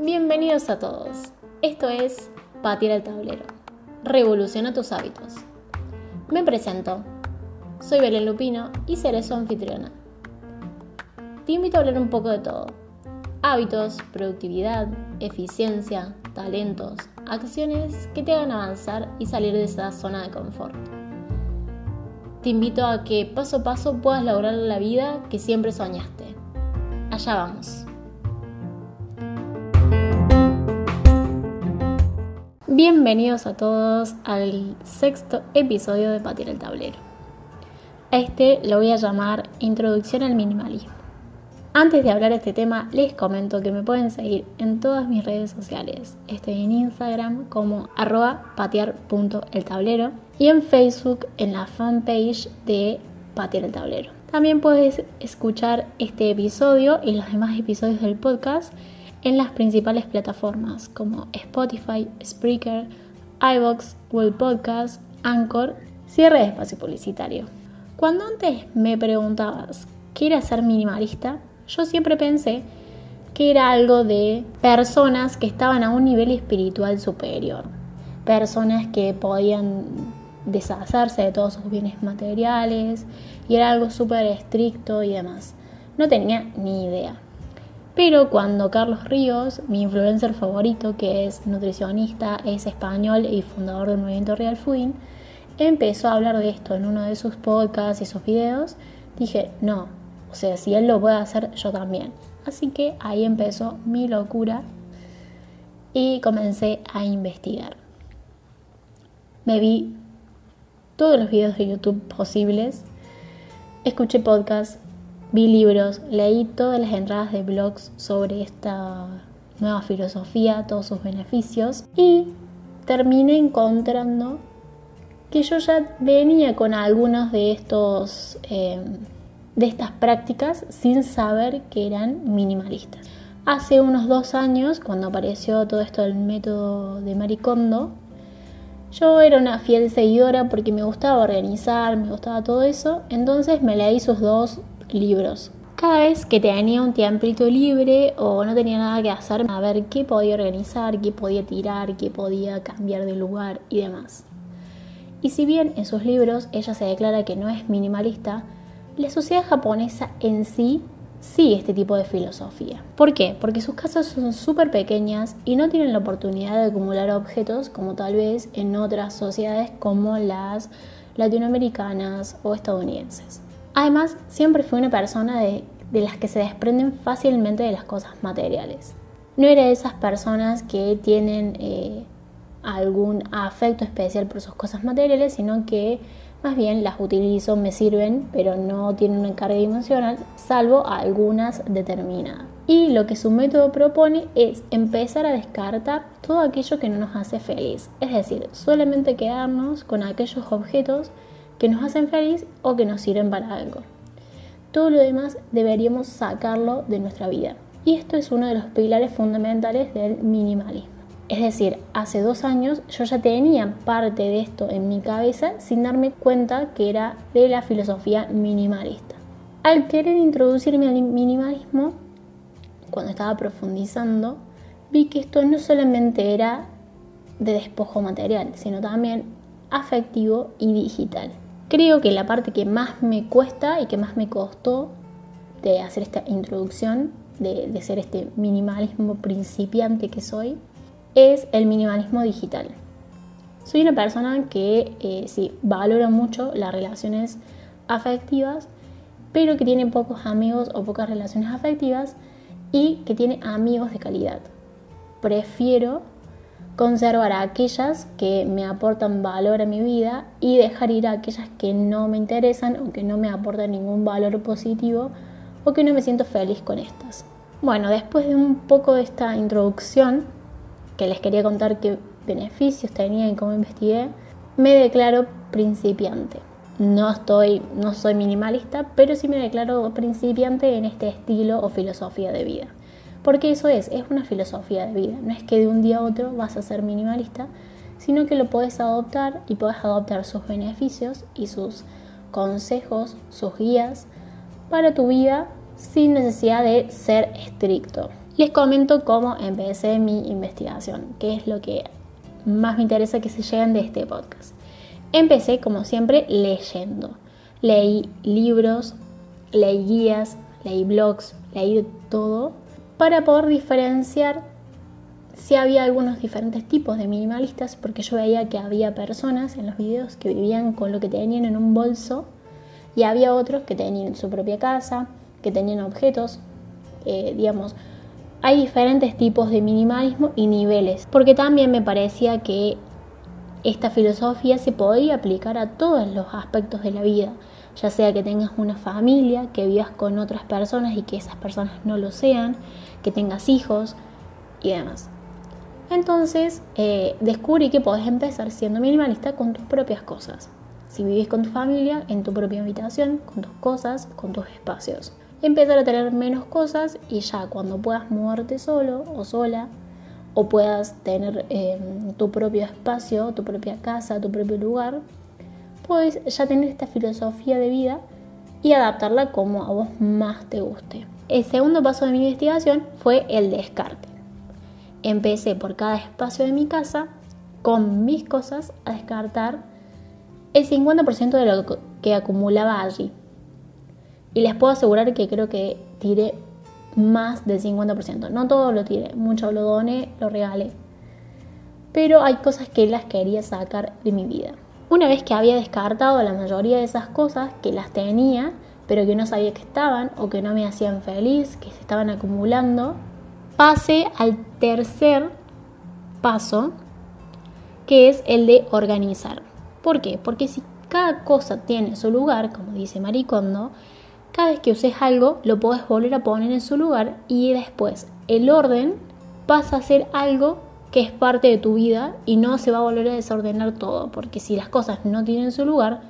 Bienvenidos a todos. Esto es Patir el tablero. Revoluciona tus hábitos. Me presento. Soy Belén Lupino y seré su anfitriona. Te invito a hablar un poco de todo. Hábitos, productividad, eficiencia, talentos, acciones que te hagan avanzar y salir de esa zona de confort. Te invito a que paso a paso puedas lograr la vida que siempre soñaste. Allá vamos. Bienvenidos a todos al sexto episodio de Patir el Tablero. este lo voy a llamar Introducción al Minimalismo. Antes de hablar de este tema, les comento que me pueden seguir en todas mis redes sociales. Estoy en Instagram como arroba patear.eltablero y en Facebook en la fanpage de Patear el Tablero. También puedes escuchar este episodio y los demás episodios del podcast en las principales plataformas como Spotify, Spreaker, iVoox, Google Podcast, Anchor, cierre de espacio publicitario. Cuando antes me preguntabas, ¿qué era ser minimalista? Yo siempre pensé que era algo de personas que estaban a un nivel espiritual superior, personas que podían deshacerse de todos sus bienes materiales y era algo súper estricto y demás. No tenía ni idea. Pero cuando Carlos Ríos, mi influencer favorito, que es nutricionista, es español y fundador del movimiento Real Fooding, empezó a hablar de esto en uno de sus podcasts y sus videos, dije, no, o sea, si él lo puede hacer, yo también. Así que ahí empezó mi locura y comencé a investigar. Me vi todos los videos de YouTube posibles, escuché podcasts, vi libros, leí todas las entradas de blogs sobre esta nueva filosofía, todos sus beneficios y terminé encontrando que yo ya venía con algunos de estos eh, de estas prácticas sin saber que eran minimalistas. Hace unos dos años, cuando apareció todo esto del método de Maricondo, yo era una fiel seguidora porque me gustaba organizar, me gustaba todo eso, entonces me leí sus dos libros. Cada vez que tenía un tiempito libre o no tenía nada que hacer, a ver qué podía organizar, qué podía tirar, qué podía cambiar de lugar y demás. Y si bien en sus libros ella se declara que no es minimalista, la sociedad japonesa en sí sigue este tipo de filosofía. ¿Por qué? Porque sus casas son súper pequeñas y no tienen la oportunidad de acumular objetos como tal vez en otras sociedades como las latinoamericanas o estadounidenses. Además, siempre fue una persona de, las que se desprenden fácilmente de las cosas materiales. No era de esas personas que tienen eh, algún afecto especial por sus cosas materiales, sino que más bien las utilizo, me sirven, pero no tienen una carga dimensional, salvo algunas determinadas. Y lo que su método propone es empezar a descartar todo aquello que no nos hace feliz. Es decir, solamente quedarnos con aquellos objetos que nos hacen feliz o que nos sirven para algo. Todo lo demás deberíamos sacarlo de nuestra vida. Y esto es uno de los pilares fundamentales del minimalismo. Es decir, hace dos años yo ya tenía parte de esto en mi cabeza sin darme cuenta que era de la filosofía minimalista. Al querer introducirme al minimalismo, cuando estaba profundizando, vi que esto no solamente era de despojo material, sino también afectivo y digital. Creo que la parte que más me cuesta y que más me costó de hacer esta introducción, de, ser este minimalismo principiante que soy, es el minimalismo digital. Soy una persona que eh, sí, valora mucho las relaciones afectivas, pero que tiene pocos amigos o pocas relaciones afectivas y que tiene amigos de calidad. Prefiero conservar a aquellas que me aportan valor a mi vida y dejar ir a aquellas que no me interesan o que no me aportan ningún valor positivo o que no me siento feliz con estas. Bueno, después de un poco de esta introducción, que les quería contar qué beneficios tenía y cómo investigué, me declaro principiante. No estoy, no soy minimalista, pero sí me declaro principiante en este estilo o filosofía de vida. Porque eso es, es una filosofía de vida. No es que de un día a otro vas a ser minimalista, sino que lo puedes adoptar y puedes adoptar sus beneficios y sus consejos, sus guías para tu vida sin necesidad de ser estricto. Les comento cómo empecé mi investigación, que es lo que más me interesa que se lleguen de este podcast. Empecé, como siempre, leyendo. Leí libros, leí guías, leí blogs, leí todo para poder diferenciar si había algunos diferentes tipos de minimalistas, porque yo veía que había personas en los videos que vivían con lo que tenían en un bolso y había otros que tenían su propia casa, que tenían objetos, eh, digamos, hay diferentes tipos de minimalismo y niveles, porque también me parecía que esta filosofía se podía aplicar a todos los aspectos de la vida, ya sea que tengas una familia, que vivas con otras personas y que esas personas no lo sean, que tengas hijos y demás. Entonces eh, descubrí que podés empezar siendo minimalista con tus propias cosas. Si vivís con tu familia, en tu propia habitación, con tus cosas, con tus espacios. Empezar a tener menos cosas y ya cuando puedas moverte solo o sola, o puedas tener em, tu propio espacio, tu propia casa, tu propio lugar, puedes ya tener esta filosofía de vida y adaptarla como a vos más te guste. El segundo paso de mi investigación fue el descarte. Empecé por cada espacio de mi casa con mis cosas a descartar el 50% de lo que acumulaba allí. Y les puedo asegurar que creo que tiré más del 50%. No todo lo tiré, mucho lo doné, lo regalé. Pero hay cosas que las quería sacar de mi vida. Una vez que había descartado la mayoría de esas cosas, que las tenía, pero que no sabía que estaban o que no me hacían feliz, que se estaban acumulando, pasé al tercer paso, que es el de organizar. ¿Por qué? Porque si cada cosa tiene su lugar, como dice Maricondo, cada vez que uses algo lo podés volver a poner en su lugar y después el orden pasa a ser algo que es parte de tu vida y no se va a volver a desordenar todo, porque si las cosas no tienen su lugar,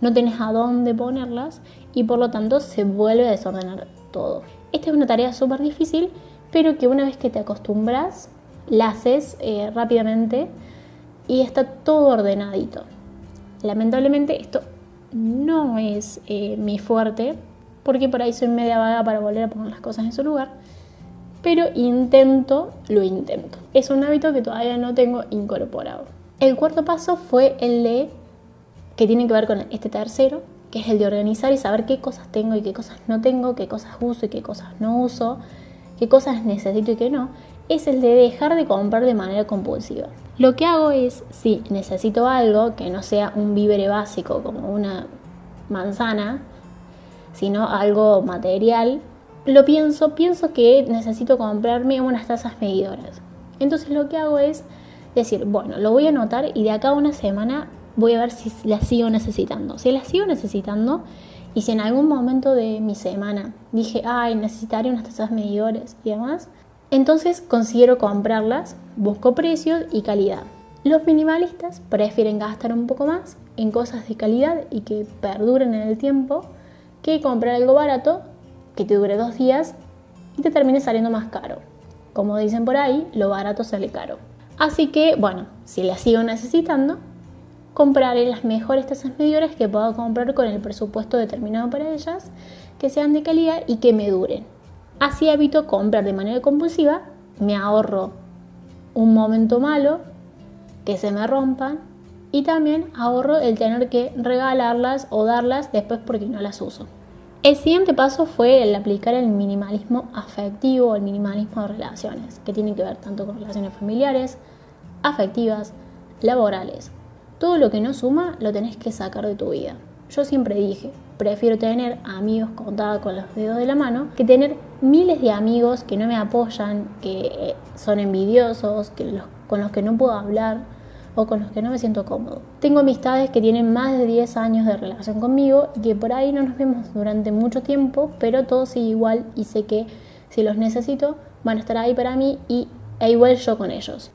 no tienes a dónde ponerlas y por lo tanto se vuelve a desordenar todo. Esta es una tarea súper difícil, pero que una vez que te acostumbras, la haces eh, rápidamente y está todo ordenadito. Lamentablemente esto no es eh, mi fuerte, porque por ahí soy media vaga para volver a poner las cosas en su lugar. Pero intento, lo intento. Es un hábito que todavía no tengo incorporado. El cuarto paso fue el de, que tiene que ver con este tercero, que es el de organizar y saber qué cosas tengo y qué cosas no tengo, qué cosas uso y qué cosas no uso, qué cosas necesito y qué no, es el de dejar de comprar de manera compulsiva. Lo que hago es, si necesito algo que no sea un vívere básico como una manzana, sino algo material, lo pienso, pienso que necesito comprarme unas tazas medidoras. Entonces lo que hago es decir, bueno, lo voy a anotar y de acá a una semana voy a ver si las sigo necesitando. Si las sigo necesitando y si en algún momento de mi semana dije, ay, necesitaré unas tazas medidoras y demás, entonces considero comprarlas, busco precios y calidad. Los minimalistas prefieren gastar un poco más en cosas de calidad y que perduren en el tiempo que comprar algo barato que te dure dos días y te termine saliendo más caro. Como dicen por ahí, lo barato sale caro. Así que, bueno, si las sigo necesitando, compraré las mejores tazas medidoras que pueda comprar con el presupuesto determinado para ellas, que sean de calidad y que me duren. Así evito comprar de manera compulsiva, me ahorro un momento malo, que se me rompan y también ahorro el tener que regalarlas o darlas después porque no las uso. El siguiente paso fue el aplicar el minimalismo afectivo o el minimalismo de relaciones, que tiene que ver tanto con relaciones familiares, afectivas, laborales. Todo lo que no suma lo tenés que sacar de tu vida. Yo siempre dije, prefiero tener amigos contados con los dedos de la mano que tener miles de amigos que no me apoyan, que son envidiosos, que con los que no puedo hablar o con los que no me siento cómodo. Tengo amistades que tienen más de 10 años de relación conmigo y que por ahí no nos vemos durante mucho tiempo, pero todo sigue igual y sé que si los necesito van a estar ahí para mí y e igual yo con ellos.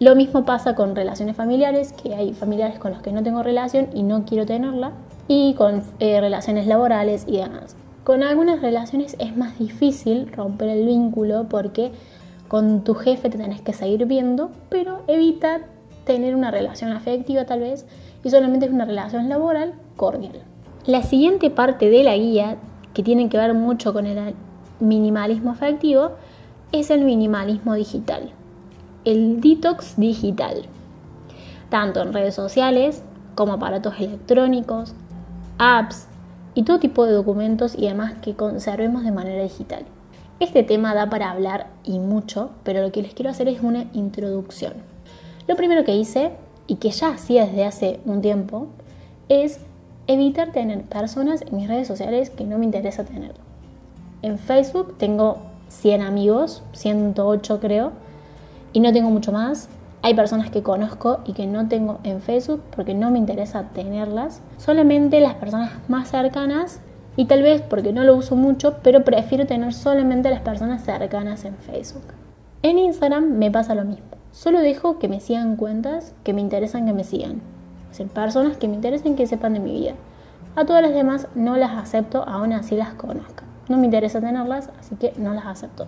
Lo mismo pasa con relaciones familiares, que hay familiares con los que no tengo relación y no quiero tenerla, y con eh, relaciones laborales y demás. Con algunas relaciones es más difícil romper el vínculo porque con tu jefe te tenés que seguir viendo, pero evita tener una relación afectiva tal vez y solamente es una relación laboral cordial. La siguiente parte de la guía, que tiene que ver mucho con el minimalismo afectivo, es el minimalismo digital, el detox digital, tanto en redes sociales como aparatos electrónicos, apps y todo tipo de documentos y demás que conservemos de manera digital. Este tema da para hablar y mucho, pero lo que les quiero hacer es una introducción. Lo primero que hice, y que ya hacía desde hace un tiempo, es evitar tener personas en mis redes sociales que no me interesa tener. En Facebook tengo 100 amigos, 108 creo, y no tengo mucho más. Hay personas que conozco y que no tengo en Facebook porque no me interesa tenerlas. Solamente las personas más cercanas y tal vez porque no lo uso mucho, pero prefiero tener solamente las personas cercanas en Facebook. En Instagram me pasa lo mismo. Solo dejo que me sigan cuentas que me interesan que me sigan. O sea, personas que me interesen que sepan de mi vida. A todas las demás no las acepto, aún así las conozca. No me interesa tenerlas, así que no las acepto.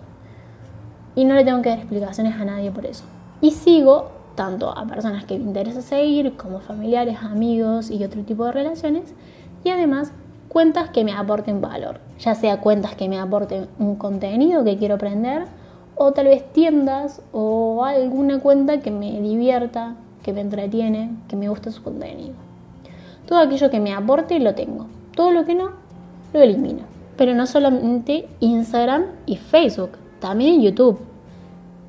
Y no le tengo que dar explicaciones a nadie por eso. Y sigo tanto a personas que me interesa seguir, como familiares, amigos y otro tipo de relaciones. Y además cuentas que me aporten valor, ya sea cuentas que me aporten un contenido que quiero aprender o tal vez tiendas o alguna cuenta que me divierta, que me entretiene, que me gusta su contenido. Todo aquello que me aporte lo tengo, todo lo que no lo elimino. Pero no solamente Instagram y Facebook, también YouTube.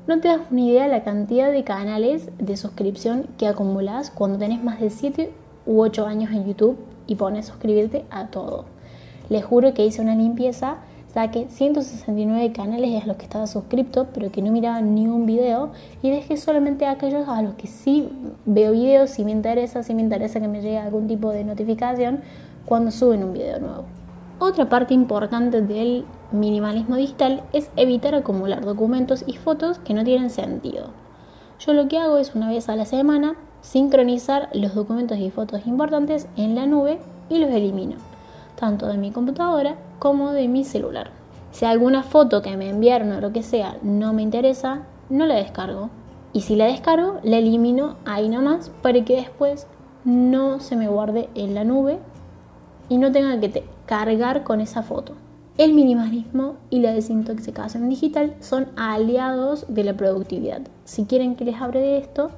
No te das una idea de la cantidad de canales de suscripción que acumulas cuando tenés más de 7 u 8 años en YouTube y pones suscribirte a todo. Les juro que hice una limpieza, saqué 169 canales a los que estaba suscrito, pero que no miraba ni un video y dejé solamente aquellos a los que sí veo videos, si me interesa, si me interesa que me llegue algún tipo de notificación cuando suben un video nuevo. Otra parte importante del minimalismo digital es evitar acumular documentos y fotos que no tienen sentido. Yo lo que hago es una vez a la semana sincronizar los documentos y fotos importantes en la nube y los elimino, tanto de mi computadora como de mi celular. Si alguna foto que me enviaron o lo que sea no me interesa, no la descargo. Y si la descargo, la elimino ahí nomás para que después no se me guarde en la nube y no tenga que cargar con esa foto. El minimalismo y la desintoxicación digital son aliados de la productividad. Si quieren que les hable de esto,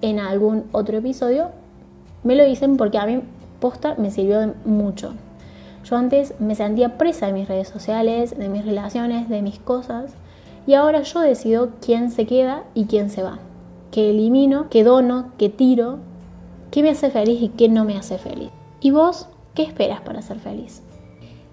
en algún otro episodio, me lo dicen porque a mí posta me sirvió mucho. Yo antes me sentía presa de mis redes sociales, de mis relaciones, de mis cosas, y ahora yo decido quién se queda y quién se va. Qué elimino, qué dono, qué tiro, qué me hace feliz y qué no me hace feliz. ¿Y vos qué esperas para ser feliz?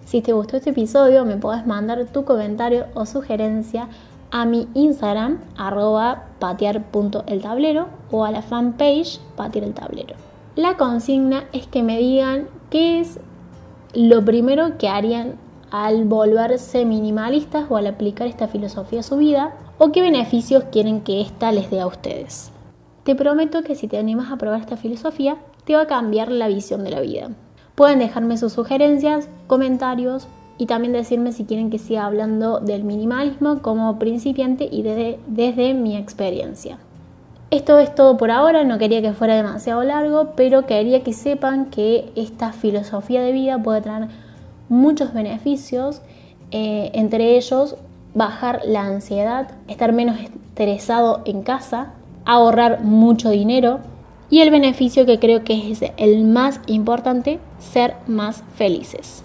Si te gustó este episodio, me podés mandar tu comentario o sugerencia a mi Instagram, arroba patear.eltablero o a la fanpage patear el tablero. La consigna es que me digan qué es lo primero que harían al volverse minimalistas o al aplicar esta filosofía a su vida o qué beneficios quieren que ésta les dé a ustedes. Te prometo que si te animas a probar esta filosofía, te va a cambiar la visión de la vida. Pueden dejarme sus sugerencias, comentarios y también decirme si quieren que siga hablando del minimalismo como principiante y desde, desde mi experiencia. Esto es todo por ahora, no quería que fuera demasiado largo, pero quería que sepan que esta filosofía de vida puede traer muchos beneficios, eh, entre ellos bajar la ansiedad, estar menos estresado en casa, ahorrar mucho dinero y el beneficio que creo que es el más importante, ser más felices.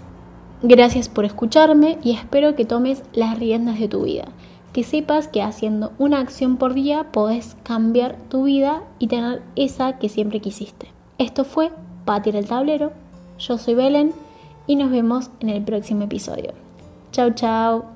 Gracias por escucharme y espero que tomes las riendas de tu vida. Que sepas que haciendo una acción por día podés cambiar tu vida y tener esa que siempre quisiste. Esto fue Patir el Tablero. Yo soy Belén y nos vemos en el próximo episodio. Chao, chao.